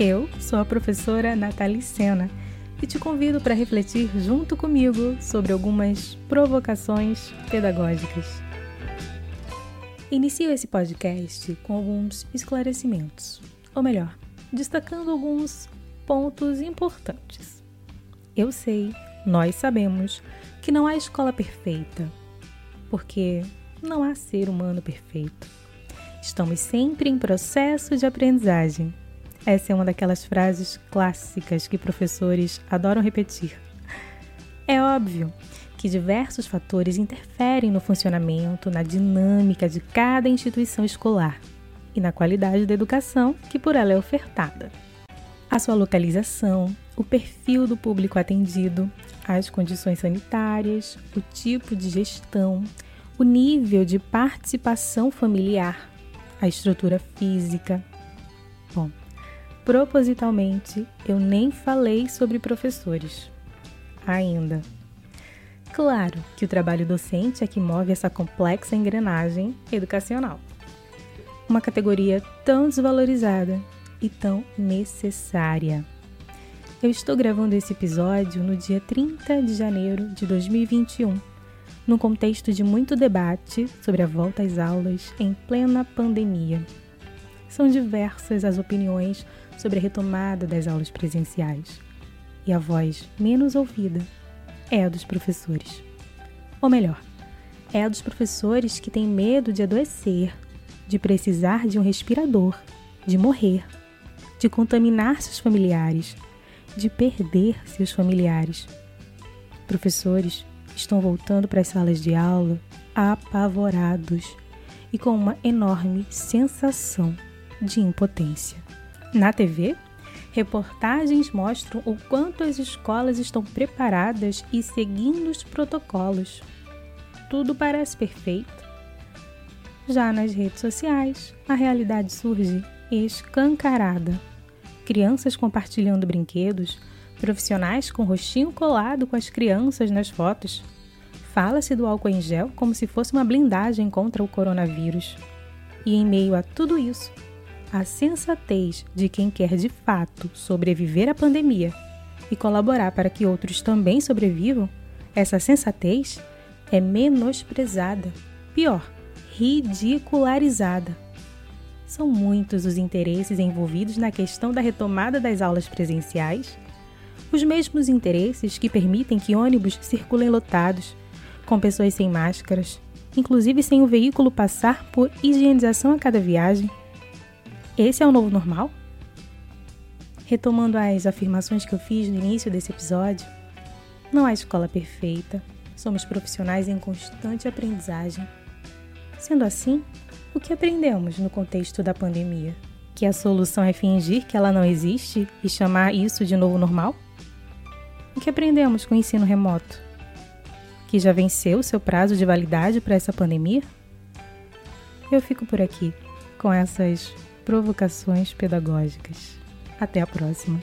Eu sou a professora Nathalie Sena e te convido para refletir junto comigo sobre algumas provocações pedagógicas. Inicio esse podcast com alguns esclarecimentos, ou melhor, destacando alguns pontos importantes. Eu sei, nós sabemos, que não há escola perfeita, porque não há ser humano perfeito. Estamos sempre em processo de aprendizagem essa é uma daquelas frases clássicas que professores adoram repetir. É óbvio que diversos fatores interferem no funcionamento, na dinâmica de cada instituição escolar e na qualidade da educação que por ela é ofertada. A sua localização, o perfil do público atendido, as condições sanitárias, o tipo de gestão, o nível de participação familiar, a estrutura física. Propositalmente, eu nem falei sobre professores. Ainda. Claro que o trabalho docente é que move essa complexa engrenagem educacional. Uma categoria tão desvalorizada e tão necessária. Eu estou gravando esse episódio no dia 30 de janeiro de 2021, no contexto de muito debate sobre a volta às aulas em plena pandemia. São diversas as opiniões sobre a retomada das aulas presenciais. E a voz menos ouvida é a dos professores. Ou melhor, é a dos professores que têm medo de adoecer, de precisar de um respirador, de morrer, de contaminar seus familiares, de perder seus familiares. Professores estão voltando para as salas de aula apavorados e com uma enorme sensação de impotência. Na TV, reportagens mostram o quanto as escolas estão preparadas e seguindo os protocolos. Tudo parece perfeito. Já nas redes sociais, a realidade surge escancarada. Crianças compartilhando brinquedos, profissionais com rostinho colado com as crianças nas fotos. Fala-se do álcool em gel como se fosse uma blindagem contra o coronavírus. E em meio a tudo isso, a sensatez de quem quer de fato sobreviver à pandemia e colaborar para que outros também sobrevivam, essa sensatez é menosprezada, pior, ridicularizada. São muitos os interesses envolvidos na questão da retomada das aulas presenciais, os mesmos interesses que permitem que ônibus circulem lotados, com pessoas sem máscaras, inclusive sem o veículo passar por higienização a cada viagem esse é o novo normal? Retomando as afirmações que eu fiz no início desse episódio, não há escola perfeita, somos profissionais em constante aprendizagem. Sendo assim, o que aprendemos no contexto da pandemia? Que a solução é fingir que ela não existe e chamar isso de novo normal? O que aprendemos com o ensino remoto? Que já venceu seu prazo de validade para essa pandemia? Eu fico por aqui com essas provocações pedagógicas. Até a próxima!